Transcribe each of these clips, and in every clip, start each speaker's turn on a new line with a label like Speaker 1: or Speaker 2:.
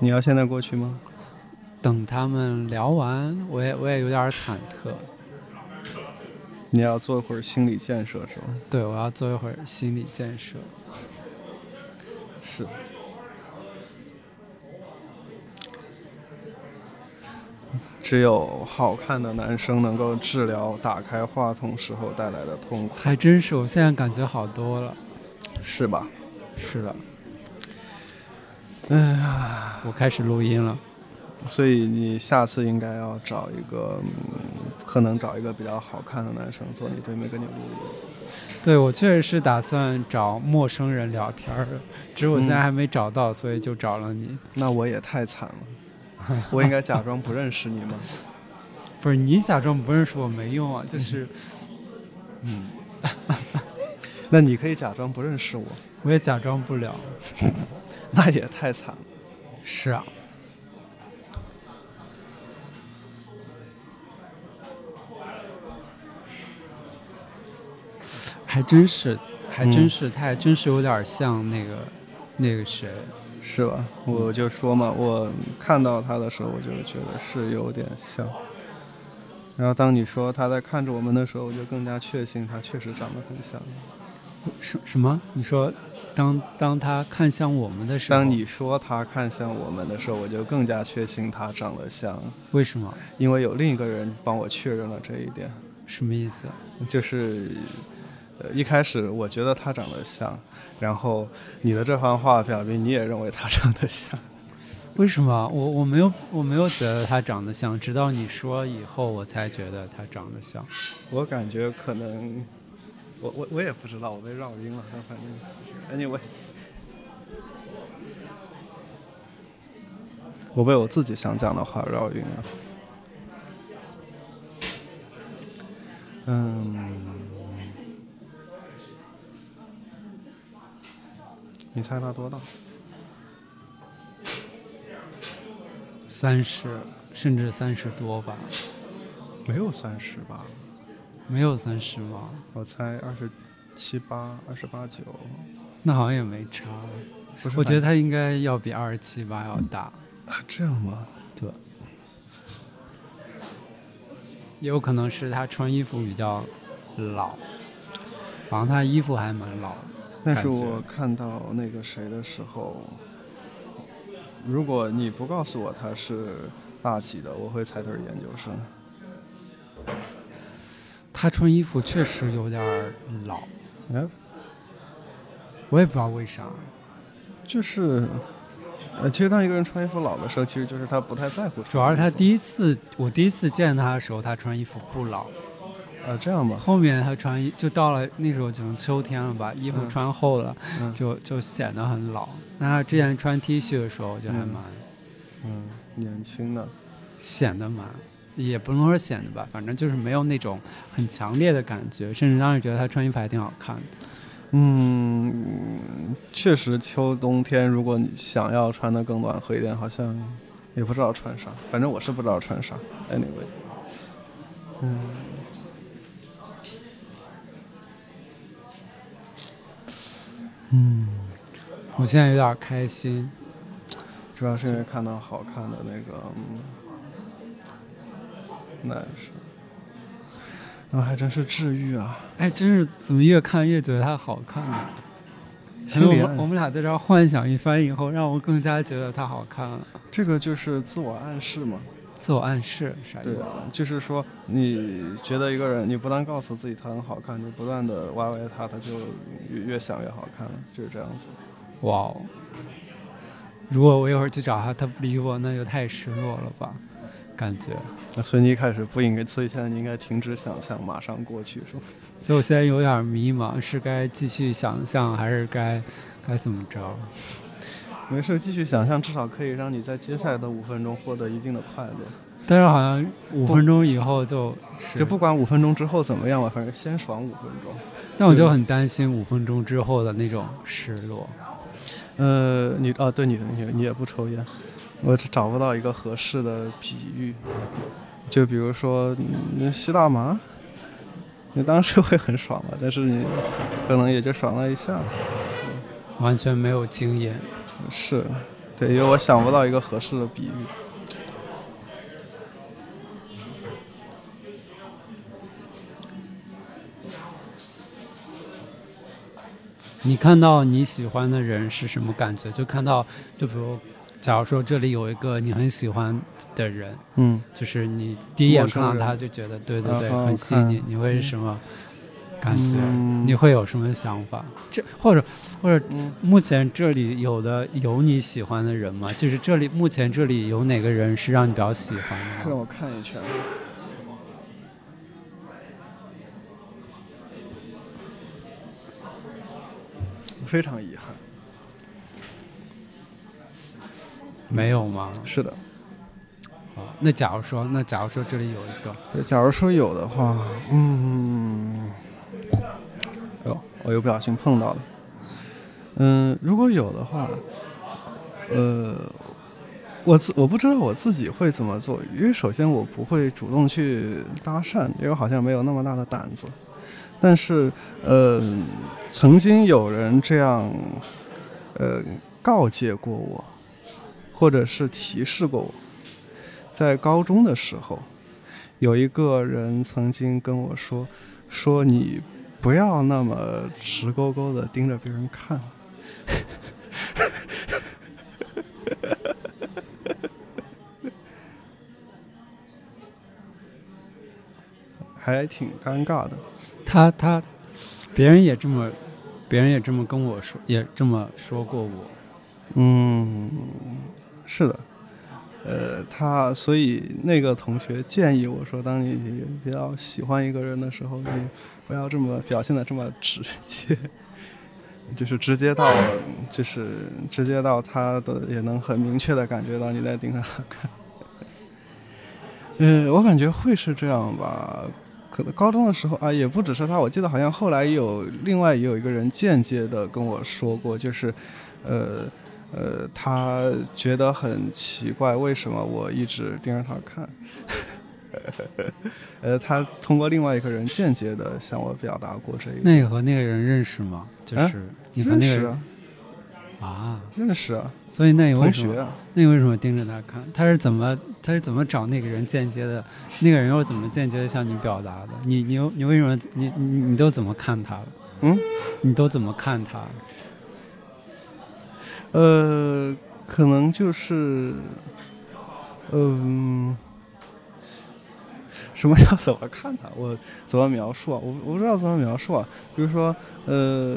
Speaker 1: 你要现在过去吗？
Speaker 2: 等他们聊完，我也我也有点忐忑。
Speaker 1: 你要做一会儿心理建设是吧？
Speaker 2: 对，我要做一会儿心理建设。
Speaker 1: 是。只有好看的男生能够治疗打开话筒时候带来的痛苦。
Speaker 2: 还真是，我现在感觉好多了。
Speaker 1: 是吧？
Speaker 2: 是的。
Speaker 1: 哎呀，
Speaker 2: 我开始录音了。
Speaker 1: 所以你下次应该要找一个，可能找一个比较好看的男生坐你对面跟你录音。
Speaker 2: 对，我确实是打算找陌生人聊天的，只是我现在还没找到，所以就找了你。
Speaker 1: 那我也太惨了，我应该假装不认识你吗？
Speaker 2: 不是，你假装不认识我没用啊，就是，
Speaker 1: 嗯，那你可以假装不认识我，
Speaker 2: 我也假装不了，
Speaker 1: 那也太惨了。
Speaker 2: 是啊。还真是，还真是，他还真是有点像那个，那个谁，
Speaker 1: 是吧？我就说嘛，我看到他的时候，我就觉得是有点像。然后当你说他在看着我们的时候，我就更加确信他确实长得很像。
Speaker 2: 什什么？你说，当当他看向我们的时候，
Speaker 1: 当你说他看向我们的时候，我就更加确信他长得像。
Speaker 2: 为什么？
Speaker 1: 因为有另一个人帮我确认了这一点。
Speaker 2: 什么意思？
Speaker 1: 就是。呃，一开始我觉得他长得像，然后你的这番话表明你也认为他长得像，
Speaker 2: 为什么？我我没有我没有觉得他长得像，直到你说以后我才觉得他长得像。
Speaker 1: 我感觉可能，我我我也不知道，我被绕晕了。但反正，anyway，我被我自己想讲的话绕晕了。嗯。你猜他多大？
Speaker 2: 三十，甚至三十多吧。
Speaker 1: 没有三十吧？
Speaker 2: 没有三十吗？
Speaker 1: 我猜二十七八，二十八九。
Speaker 2: 那好像也没差。
Speaker 1: 不是，
Speaker 2: 我觉得他应该要比二十七八要大。
Speaker 1: 啊，这样吗？
Speaker 2: 对。也有可能是他穿衣服比较老，反正他衣服还蛮老。
Speaker 1: 但是我看到那个谁的时候，如果你不告诉我他是大几的，我会猜他是研究生。
Speaker 2: 他穿衣服确实有点老，
Speaker 1: 哎，
Speaker 2: 我也不知道为啥。
Speaker 1: 就是，呃，其实当一个人穿衣服老的时候，其实就是他不太在乎。
Speaker 2: 主要是他第一次，我第一次见他的时候，他穿衣服不老。
Speaker 1: 啊，这样吧。
Speaker 2: 后面他穿衣就到了那时候，可能秋天了吧，衣服穿厚了，就就显得很老。那他之前穿 T 恤的时候就还蛮，
Speaker 1: 嗯，年轻的，
Speaker 2: 显得蛮，也不能说显得吧，反正就是没有那种很强烈的感觉，甚至当时觉得他穿衣服还挺好看的。
Speaker 1: 嗯，确实，秋冬天如果你想要穿的更暖和一点，好像也不知道穿啥，反正我是不知道穿啥。Anyway，嗯。
Speaker 2: 嗯，我现在有点开心，
Speaker 1: 主要是因为看到好看的那个男生，那还真是治愈啊！
Speaker 2: 哎，真是怎么越看越觉得他好看呢？我们我们俩在这儿幻想一番以后，让我更加觉得他好看了。
Speaker 1: 这个就是自我暗示嘛。
Speaker 2: 自我暗示啥
Speaker 1: 意思？就是说，你觉得一个人，你不断告诉自己他很好看，就不断的歪歪他，他就越越想越好看，就是这样子。
Speaker 2: 哇哦！如果我一会儿去找他，他不理我，那就太失落了吧？感觉。
Speaker 1: 所以你一开始不应该，所以现在你应该停止想象，马上过去，是吗？
Speaker 2: 所以我现在有点迷茫，是该继续想象，还是该该怎么着？
Speaker 1: 没事，继续想象，至少可以让你在接下来的五分钟获得一定的快乐。
Speaker 2: 但是好像五分钟以后就
Speaker 1: 就不管五分钟之后怎么样吧，反正先爽五分钟。
Speaker 2: 但我就很担心五分钟之后的那种失落。
Speaker 1: 呃，你啊，对，你你你也不抽烟，我找不到一个合适的比喻。就比如说你吸大麻，你当时会很爽吧？但是你可能也就爽了一下，
Speaker 2: 完全没有经验。
Speaker 1: 是，对，因为我想不到一个合适的比喻。
Speaker 2: 你看到你喜欢的人是什么感觉？就看到，就比如，假如说这里有一个你很喜欢的人，
Speaker 1: 嗯，
Speaker 2: 就是你第一眼看到他就觉得，对对对，很吸引你，你会是什么感觉？你会有什么想法？这或者或者，目前这里有的有你喜欢的人吗？就是这里目前这里有哪个人是让你比较喜欢的？
Speaker 1: 让我看一圈。非常遗
Speaker 2: 没有吗？
Speaker 1: 是的。
Speaker 2: 哦，那假如说，那假如说这里有一个，
Speaker 1: 假如说有的话，嗯，哦，我又不小心碰到了。嗯，如果有的话，呃，我自我不知道我自己会怎么做，因为首先我不会主动去搭讪，因为我好像没有那么大的胆子。但是，呃，曾经有人这样，呃，告诫过我，或者是提示过我，在高中的时候，有一个人曾经跟我说，说你不要那么直勾勾的盯着别人看，还挺尴尬的。
Speaker 2: 他他，别人也这么，别人也这么跟我说，也这么说过我。
Speaker 1: 嗯，是的，呃，他所以那个同学建议我说，当你比较喜欢一个人的时候，你不要这么表现的这么直接，就是直接到，就是直接到他的也能很明确的感觉到你在盯着他看。嗯，我感觉会是这样吧。可能高中的时候啊，也不只是他，我记得好像后来有另外也有一个人间接的跟我说过，就是，呃，呃，他觉得很奇怪，为什么我一直盯着他看？呃，他通过另外一个人间接的向我表达过这个。
Speaker 2: 那你和那个人认识吗？就是你和那个人。啊，
Speaker 1: 认识啊，
Speaker 2: 所以那你为什么？那你为什么盯着他看？他是怎么？他是怎么找那个人间接的？那个人又怎么间接的向你表达的？你你你为什么？你你你都怎么看他了？
Speaker 1: 嗯，
Speaker 2: 你都怎么看他？
Speaker 1: 呃，可能就是，嗯。什么叫怎么看他？我怎么描述啊？我我不知道怎么描述啊。比如说，呃，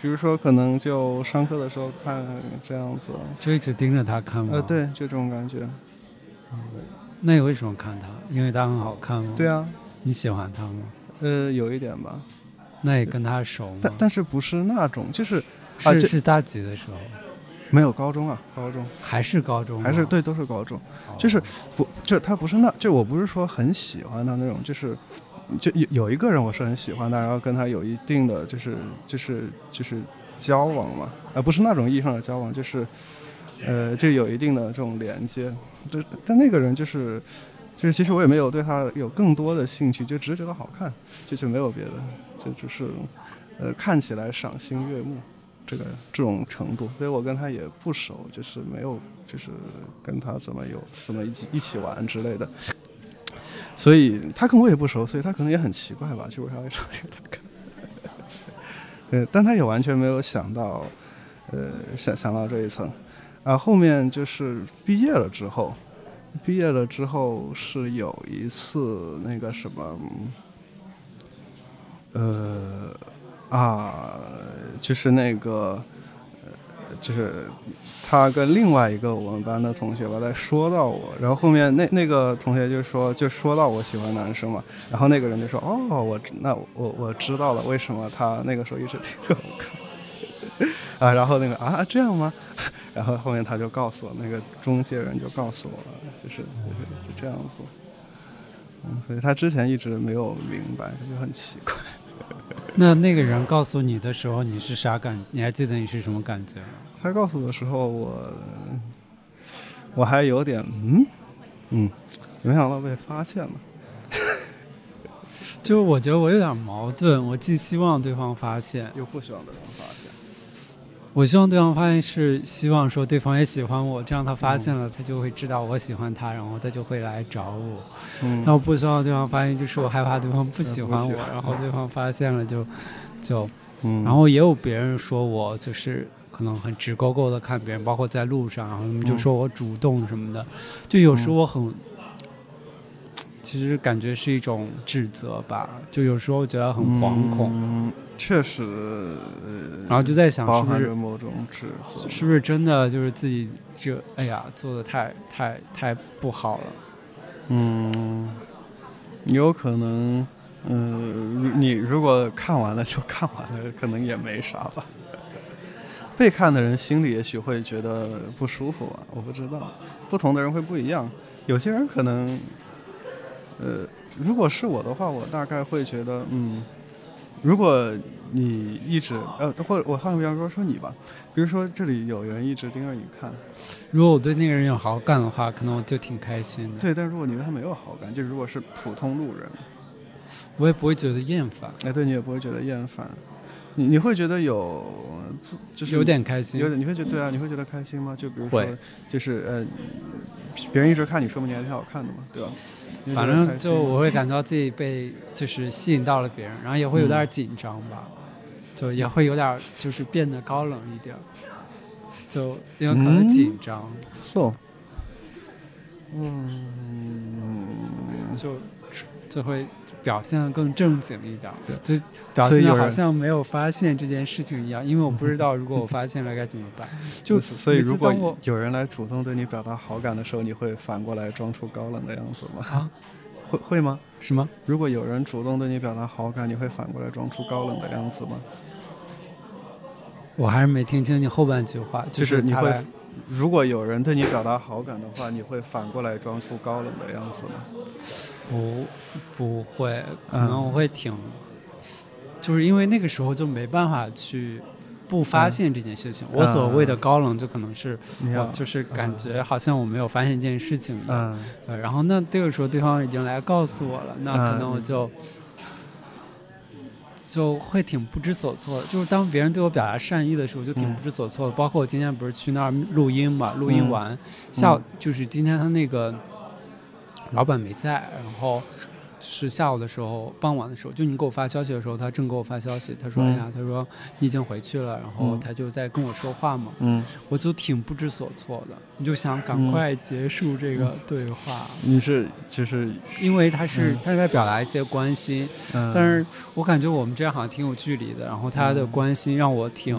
Speaker 1: 比如说，可能就上课的时候看这样子，
Speaker 2: 就一直盯着他看吗？
Speaker 1: 呃，对，就这种感觉。
Speaker 2: 那你为什么看他？因为他很好看吗？
Speaker 1: 对啊。
Speaker 2: 你喜欢他吗？
Speaker 1: 呃，有一点吧。
Speaker 2: 那也跟他熟吗？
Speaker 1: 但但是不是那种，就是
Speaker 2: 是是大几的时候。
Speaker 1: 没有高中啊，高中。
Speaker 2: 还是高中，
Speaker 1: 还是对，都是高中，就是不，就他不是那，就我不是说很喜欢他那种，就是就有有一个人我是很喜欢的，然后跟他有一定的就是就是就是交往嘛，啊不是那种意义上的交往，就是呃就有一定的这种连接，对，但那个人就是就是其实我也没有对他有更多的兴趣，就只是觉得好看，就就没有别的，就只是呃看起来赏心悦目。这个这种程度，所以我跟他也不熟，就是没有，就是跟他怎么有怎么一起一起玩之类的，所以他跟我也不熟，所以他可能也很奇怪吧，就为啥会找他看？对，但他也完全没有想到，呃，想想到这一层，啊，后面就是毕业了之后，毕业了之后是有一次那个什么，呃。啊，就是那个，就是他跟另外一个我们班的同学吧，在说到我，然后后面那那个同学就说，就说到我喜欢男生嘛，然后那个人就说，哦，我那我我知道了，为什么他那个时候一直盯着我看，啊，然后那个啊这样吗？然后后面他就告诉我，那个中介人就告诉我了，就是就是就这样子，嗯，所以他之前一直没有明白，就很奇怪。
Speaker 2: 那那个人告诉你的时候，你是啥感？你还记得你是什么感觉吗？
Speaker 1: 他告诉的时候，我我还有点嗯嗯，没想到被发现了。
Speaker 2: 就我觉得我有点矛盾，我既希望对方发现，
Speaker 1: 又不希望对方发现。
Speaker 2: 我希望对方发现是希望说对方也喜欢我，这样他发现了，他就会知道我喜欢他，然后他就会来找我。
Speaker 1: 嗯，
Speaker 2: 那我不希望对方发现，就是我害怕对方不喜欢我，然后对方发现了就就，然后也有别人说我就是可能很直勾勾的看别人，包括在路上，然后他们就说我主动什么的，就有时候我很。其实感觉是一种指责吧，就有时候觉得很惶恐。
Speaker 1: 确实，
Speaker 2: 然后就在想，是不是
Speaker 1: 某种指责？
Speaker 2: 是不是真的就是自己这哎呀做的太太太不好了？
Speaker 1: 嗯，有可能，嗯，你如果看完了就看完了，可能也没啥吧。被看的人心里也许会觉得不舒服吧，我不知道，不同的人会不一样。有些人可能。呃，如果是我的话，我大概会觉得，嗯，如果你一直呃，或者我换个比方说说你吧，比如说这里有人一直盯着你看，
Speaker 2: 如果我对那个人有好感的话，可能我就挺开心的。
Speaker 1: 对，但如果你对他没有好感，就如果是普通路人，
Speaker 2: 我也不会觉得厌烦。
Speaker 1: 哎，对你也不会觉得厌烦，你你会觉得有自就是
Speaker 2: 有点开心，
Speaker 1: 有点你会觉得对啊，你会觉得开心吗？就比如说就是呃，别人一直看你，说明你还挺好看的嘛，对吧？
Speaker 2: 反正就我会感到自己被就是吸引到了别人，然后也会有点紧张吧，就也会有点就是变得高冷一点，就因为可能紧张。
Speaker 1: So，嗯，
Speaker 2: 就就会。表现的更正经一点，就表现的好像没有发现这件事情一样，因为我不知道如果我发现了该怎么办。就
Speaker 1: 所以，如果有人来主动对你表达好感的时候，你会反过来装出高冷的样子吗？
Speaker 2: 啊，
Speaker 1: 会会吗？
Speaker 2: 什么？
Speaker 1: 如果有人主动对你表达好感，你会反过来装出高冷的样子吗？
Speaker 2: 我还是没听清你后半句话，就是
Speaker 1: 你会。如果有人对你表达好感的话，你会反过来装出高冷的样子吗？
Speaker 2: 不，不会，可能我会挺，就是因为那个时候就没办法去不发现这件事情。我所谓的高冷，就可能是我就是感觉好像我没有发现这件事情一样。呃，然后那这个时候对方已经来告诉我了，那可能我就。就会挺不知所措的，就是当别人对我表达善意的时候，就挺不知所措的。包括我今天不是去那儿录音嘛，录音完下午就是今天他那个老板没在，然后。是下午的时候，傍晚的时候，就你给我发消息的时候，他正给我发消息。他说：“哎呀，他说你已经回去了。”然后他就在跟我说话嘛。
Speaker 1: 嗯，
Speaker 2: 我就挺不知所措的，你就想赶快结束这个对话。
Speaker 1: 你是就是
Speaker 2: 因为他是他是在表达一些关心，但是我感觉我们这样好像挺有距离的。然后他的关心让我挺。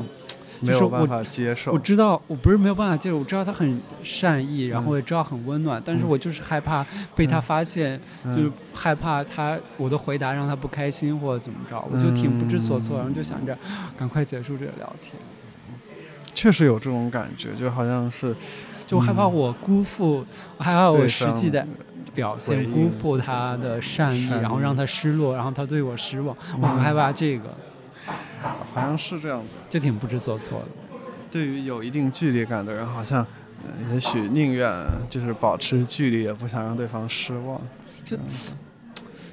Speaker 1: 没有办法接受。
Speaker 2: 我知道，我不是没有办法接受，我知道他很善意，然后也知道很温暖，但是我就是害怕被他发现，就是害怕他我的回答让他不开心或者怎么着，我就挺不知所措，然后就想着赶快结束这个聊天。
Speaker 1: 确实有这种感觉，就好像是，
Speaker 2: 就害怕我辜负，害怕我实际的表现辜负他的善意，然后让他失落，然后他对我失望，我很害怕这个。
Speaker 1: 好像是这样子，
Speaker 2: 就挺不知所措的。
Speaker 1: 对于有一定距离感的人，好像也许宁愿就是保持距离，也不想让对方失望。
Speaker 2: 就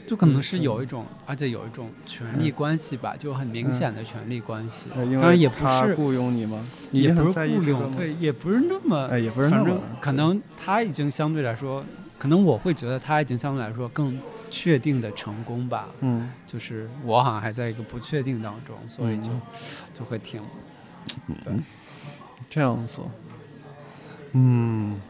Speaker 2: 就可能是有一种，而且有一种权力关系吧，就很明显的权力关系。当然也不是
Speaker 1: 雇佣你吗？
Speaker 2: 也不是雇佣，对，也不是那么，
Speaker 1: 哎，也不是那么。
Speaker 2: 可能他已经相对来说。可能我会觉得他已经相对来说更确定的成功吧，
Speaker 1: 嗯，
Speaker 2: 就是我好像还在一个不确定当中，所以就就会挺，对，
Speaker 1: 这样子，嗯，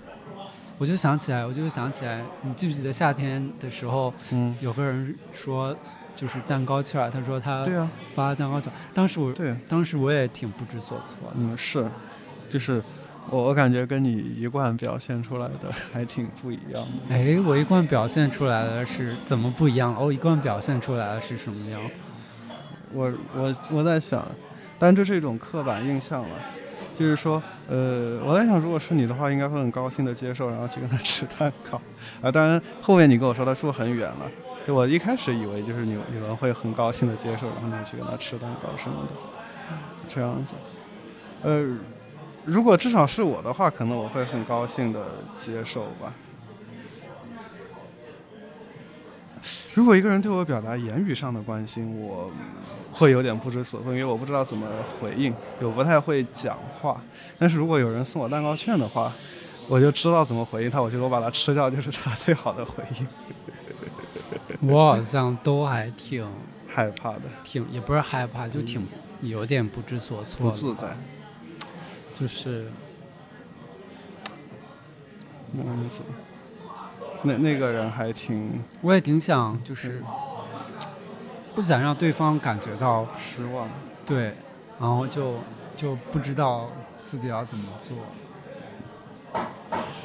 Speaker 2: 我就想起来，我就想起来，你记不记得夏天的时候，
Speaker 1: 嗯，
Speaker 2: 有个人说就是蛋糕券，他说他
Speaker 1: 对啊。
Speaker 2: 发蛋糕气儿，当时我
Speaker 1: 对，
Speaker 2: 当时我也挺不知所措的，
Speaker 1: 嗯，是，就是。我我感觉跟你一贯表现出来的还挺不一样的。
Speaker 2: 哎，我一贯表现出来的是怎么不一样？我一贯表现出来的是什么样？
Speaker 1: 我我我在想，但这是一种刻板印象了。就是说，呃，我在想，如果是你的话，应该会很高兴的接受，然后去跟他 吃蛋糕。啊，当然后面你跟我说他住很远了，我一开始以为就是你你们会很高兴的接受，然后你去跟他吃蛋糕什么的，这样子。呃。如果至少是我的话，可能我会很高兴的接受吧。如果一个人对我表达言语上的关心，我会有点不知所措，因为我不知道怎么回应，我不太会讲话。但是如果有人送我蛋糕券的话，我就知道怎么回应他。我觉得我把它吃掉就是他最好的回应。
Speaker 2: 我好像都还挺
Speaker 1: 害怕的，
Speaker 2: 挺也不是害怕，就挺有点不知所措，
Speaker 1: 不自在，
Speaker 2: 就是。
Speaker 1: 嗯，那那个人还挺，
Speaker 2: 我也挺想，就是不想让对方感觉到
Speaker 1: 失望，
Speaker 2: 对，然后就就不知道自己要怎么做。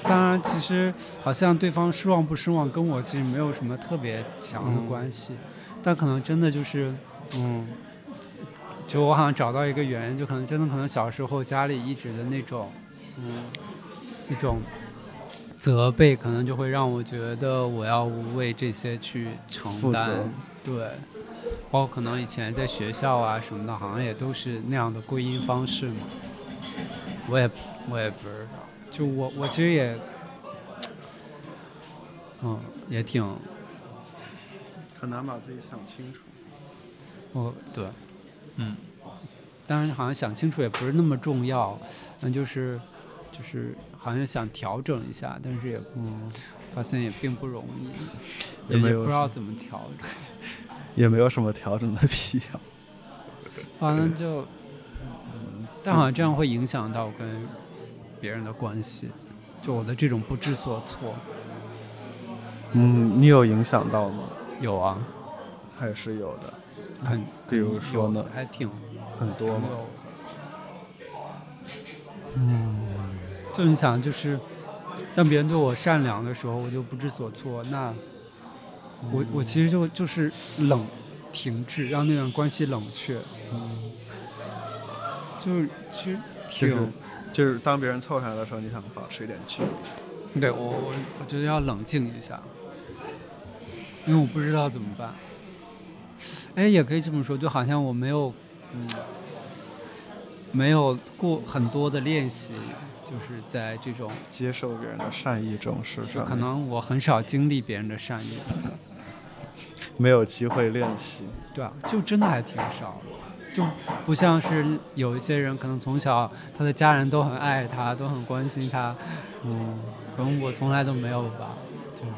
Speaker 2: 当然，其实好像对方失望不失望，跟我其实没有什么特别强的关系，但可能真的就是，嗯，就我好像找到一个原因，就可能真的可能小时候家里一直的那种，嗯，一种。责备可能就会让我觉得我要为这些去承担，对，包括可能以前在学校啊什么的，好像也都是那样的归因方式嘛。我也我也不知道，就我我其实也，嗯，也挺
Speaker 1: 很难把自己想清楚。
Speaker 2: 哦，对，嗯，当然好像想清楚也不是那么重要，嗯就是就是。好像想调整一下，但是也嗯，发现也并不容易，也不知道怎么调整，
Speaker 1: 也没有什么调整的必要。
Speaker 2: 反正就，嗯但好像这样会影响到跟别人的关系，就我的这种不知所措。
Speaker 1: 嗯，你有影响到吗？
Speaker 2: 有啊，
Speaker 1: 还是有的。
Speaker 2: 很，
Speaker 1: 比如说呢？
Speaker 2: 还挺
Speaker 1: 很多嘛？
Speaker 2: 嗯。就你想，就是当别人对我善良的时候，我就不知所措。那我我其实就就是冷，停滞，让那段关系冷却。嗯，就是其实挺，
Speaker 1: 就是当别人凑上来的时候，你想保持一点距
Speaker 2: 离。对我我我觉得要冷静一下，因为我不知道怎么办。哎，也可以这么说，就好像我没有嗯没有过很多的练习。就是在这种
Speaker 1: 接受别人的善意中，是不是，
Speaker 2: 可能我很少经历别人的善意，
Speaker 1: 没有机会练习。
Speaker 2: 对啊，就真的还挺少，就不像是有一些人，可能从小他的家人都很爱他，都很关心他。嗯，可能我从来都没有吧，就是。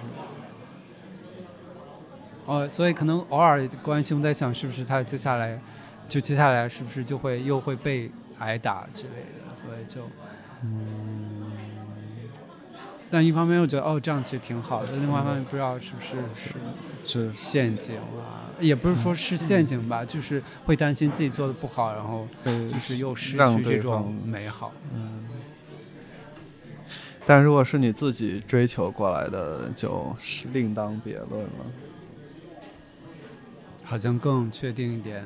Speaker 2: 哦，所以可能偶尔关心，我在想是不是他接下来，就接下来是不是就会又会被挨打之类的，所以就。嗯，但一方面又觉得哦，这样其实挺好的。另外一方面不知道是不是
Speaker 1: 是
Speaker 2: 是陷阱啊，也不是说是陷阱吧，就是会担心自己做的不好，然后就是又失去这种美好。
Speaker 1: 嗯。但如果是你自己追求过来的，就是另当别论了。
Speaker 2: 好像更确定一点。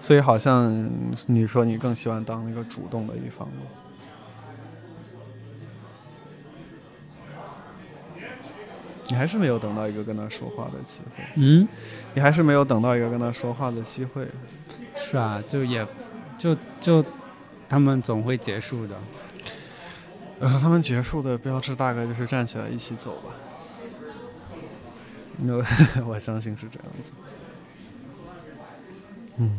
Speaker 1: 所以好像你说你更喜欢当那个主动的一方吗？你还是没有等到一个跟他说话的机会。
Speaker 2: 嗯，
Speaker 1: 你还是没有等到一个跟他说话的机会。
Speaker 2: 是啊，就也，就就，他们总会结束的。
Speaker 1: 呃，他们结束的标志大概就是站起来一起走吧。那 我相信是这样子。嗯。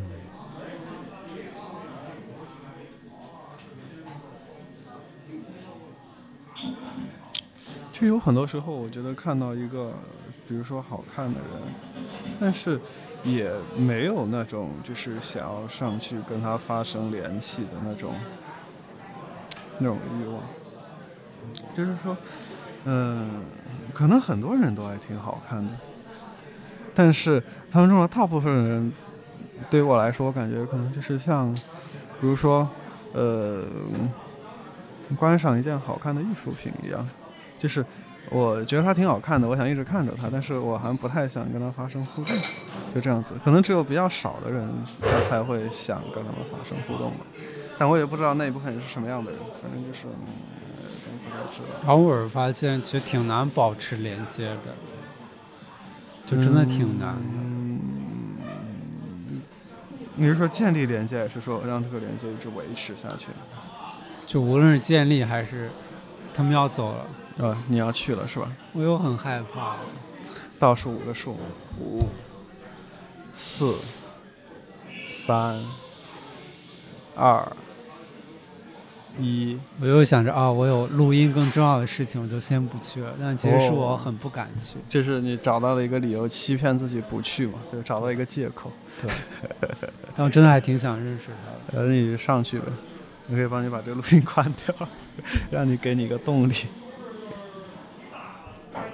Speaker 1: 就有很多时候，我觉得看到一个，比如说好看的人，但是也没有那种就是想要上去跟他发生联系的那种那种欲望。就是说，嗯，可能很多人都还挺好看的，但是他们中的大部分人，对于我来说，我感觉可能就是像，比如说，呃，观赏一件好看的艺术品一样。就是我觉得它挺好看的，我想一直看着它，但是我还不太想跟它发生互动，就这样子。可能只有比较少的人，他才会想跟他们发生互动吧。但我也不知道那一部分人是什么样的人，反正就是，
Speaker 2: 偶尔发现其实挺难保持连接的，就真的挺难的。
Speaker 1: 嗯，你是说建立连接，还是说让这个连接一直维持下去？
Speaker 2: 就无论是建立还是他们要走了。
Speaker 1: 呃，你要去了是吧？
Speaker 2: 我又很害怕，
Speaker 1: 倒数五个数，五、四、三、二、一。
Speaker 2: 我又想着啊，我有录音更重要的事情，我就先不去了。但其实是我很不敢去。
Speaker 1: 就是你找到了一个理由，欺骗自己不去嘛？对，找到一个借口。
Speaker 2: 对。但我真的还挺想认识
Speaker 1: 他的。呃，你上去呗，我可以帮你把这个录音关掉，让你给你个动力。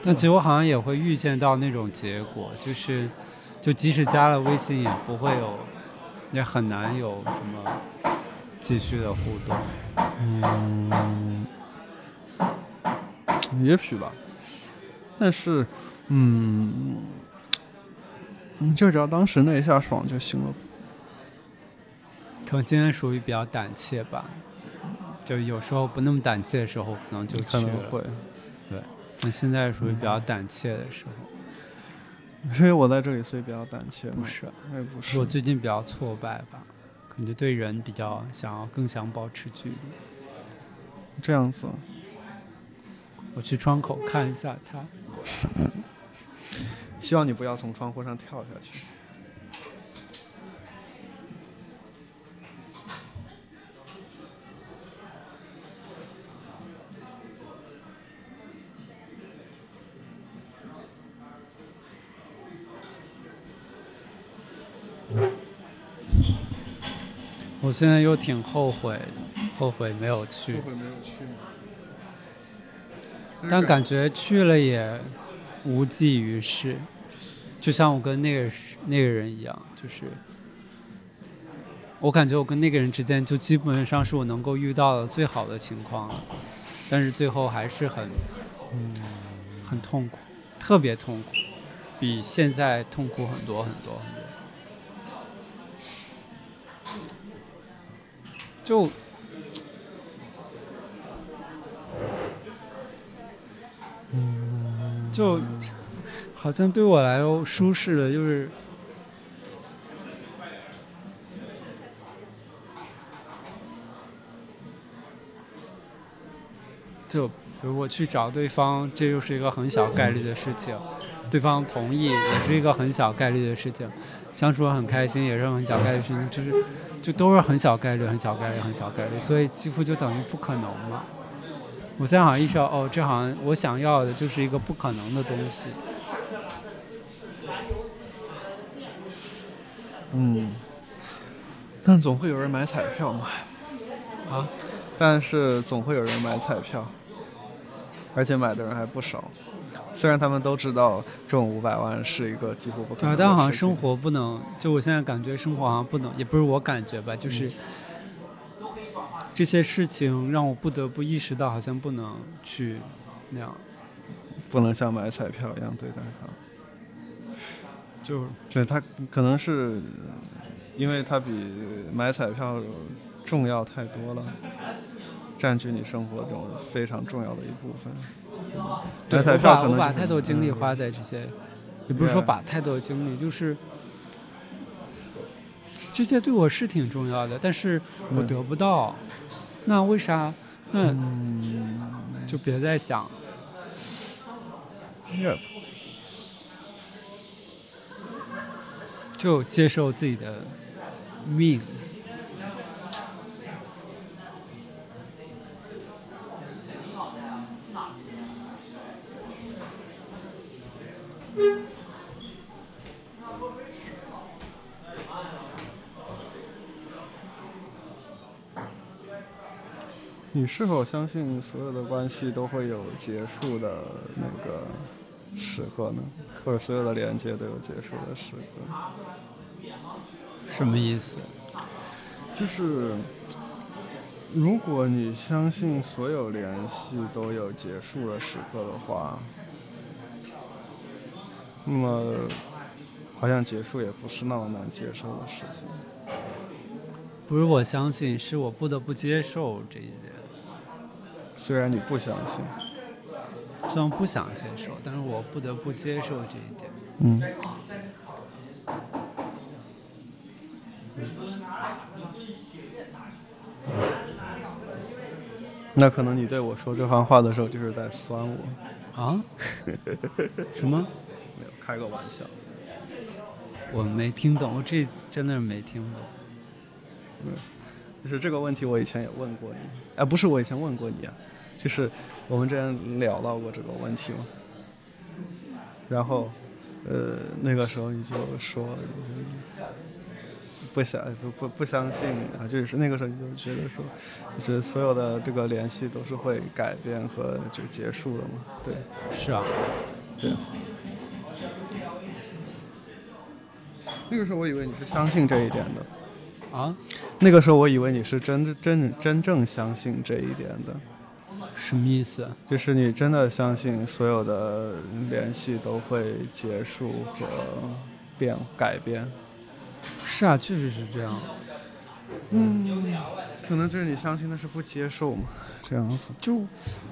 Speaker 2: 但其实我好像也会预见到那种结果，就是，就即使加了微信，也不会有，也很难有什么继续的互动。
Speaker 1: 嗯，也许吧。但是，嗯，就只要当时那一下爽就行了。
Speaker 2: 可能今天属于比较胆怯吧，就有时候不那么胆怯的时候，可能就去
Speaker 1: 了。
Speaker 2: 那现在属于比较胆怯的时候，
Speaker 1: 因为我在这里，所以比较胆怯。
Speaker 2: 不是，
Speaker 1: 也不是。
Speaker 2: 我最近比较挫败吧，感觉对人比较想要，更想保持距离。
Speaker 1: 这样子，
Speaker 2: 我去窗口看一下他。
Speaker 1: 希望你不要从窗户上跳下去。
Speaker 2: 我现在又挺后悔，后悔没有去。
Speaker 1: 后悔没有去
Speaker 2: 但感觉去了也无济于事，就像我跟那个那个人一样，就是我感觉我跟那个人之间就基本上是我能够遇到的最好的情况了，但是最后还是很，嗯，很痛苦，特别痛苦，比现在痛苦很多很多很多。就，嗯，就好像对我来说舒适的就是，就比如我去找对方，这又是一个很小概率的事情，对方同意也是一个很小概率的事情，相处很开心也是很小概率事情，就是。就都是很小概率，很小概率，很小概率，所以几乎就等于不可能嘛。我现在好像意识到，哦，这好像我想要的就是一个不可能的东西。
Speaker 1: 嗯，但总会有人买彩票嘛。
Speaker 2: 啊？
Speaker 1: 但是总会有人买彩票，而且买的人还不少。虽然他们都知道中五百万是一个几乎不可能，
Speaker 2: 对，但好像生活不能，就我现在感觉生活好像不能，也不是我感觉吧，就是这些事情让我不得不意识到，好像不能去那样，
Speaker 1: 不能像买彩票一样对待它。
Speaker 2: 就
Speaker 1: 对他可能是，因为它比买彩票重要太多了，占据你生活中非常重要的一部分。
Speaker 2: 对，我把我把太多精力花在这些，也不是说把太多精力，就是这些对我是挺重要的，但是我得不到，那为啥？那就别再想，就接受自己的命。
Speaker 1: 你是否相信所有的关系都会有结束的那个时刻呢？或者所有的连接都有结束的时刻？
Speaker 2: 什么意思？
Speaker 1: 就是如果你相信所有联系都有结束的时刻的话，那么好像结束也不是那么难接受的事情。
Speaker 2: 不是我相信，是我不得不接受这一点。
Speaker 1: 虽然你不相信，
Speaker 2: 虽然不想接受，但是我不得不接受这一点。
Speaker 1: 嗯。那可能你对我说这番话的时候，就是在酸我。
Speaker 2: 啊？什么？
Speaker 1: 开个玩笑。
Speaker 2: 我没听懂，我这真的是没听懂。
Speaker 1: 嗯，就是这个问题，我以前也问过你。哎，不是我以前问过你啊，就是我们之前聊到过这个问题嘛。然后，呃，那个时候你就说不想不不不相信啊，就是那个时候你就觉得说，就是所有的这个联系都是会改变和就结束的嘛。对，
Speaker 2: 是啊，
Speaker 1: 对。那个时候我以为你是相信这一点的，
Speaker 2: 啊？
Speaker 1: 那个时候我以为你是真真真正相信这一点的，
Speaker 2: 什么意思？
Speaker 1: 就是你真的相信所有的联系都会结束和变改变？
Speaker 2: 是啊，确实是这样。
Speaker 1: 嗯，可能就是你相信的是不接受嘛，这样子。
Speaker 2: 就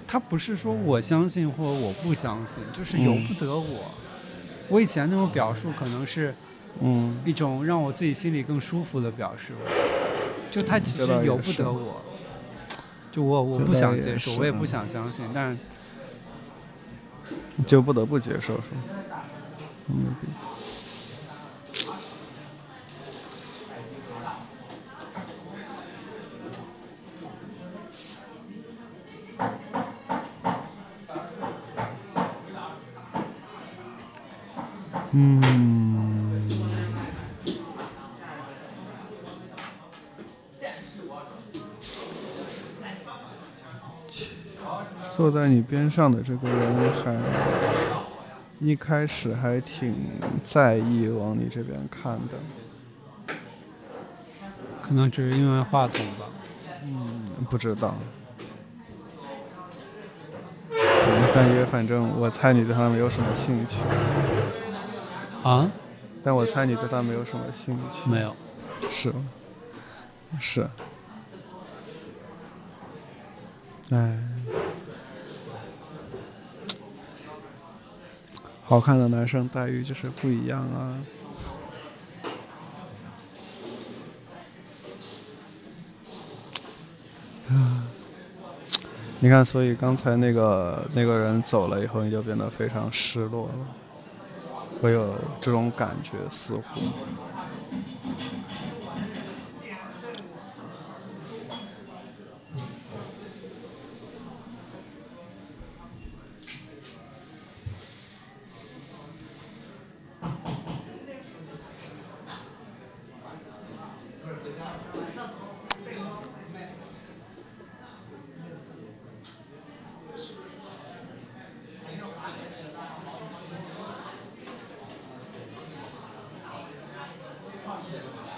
Speaker 2: 他不是说我相信或者我不相信，就是由不得我。我以前那种表述可能是。
Speaker 1: 嗯，
Speaker 2: 一种让我自己心里更舒服的表示，就他其实由不得我，就我我不想接受，我也不想相信，但
Speaker 1: 就不得不接受，是吗？嗯。嗯。边上的这个人还一开始还挺在意往你这边看的，
Speaker 2: 可能只是因为话筒吧。
Speaker 1: 嗯，不知道。但也反正我猜你对他没有什么兴趣。
Speaker 2: 啊？
Speaker 1: 但我猜你对他没有什么兴趣。
Speaker 2: 没有。
Speaker 1: 是。是。哎。好看的男生待遇就是不一样啊！你看，所以刚才那个那个人走了以后，你就变得非常失落了，会有这种感觉，似乎。thank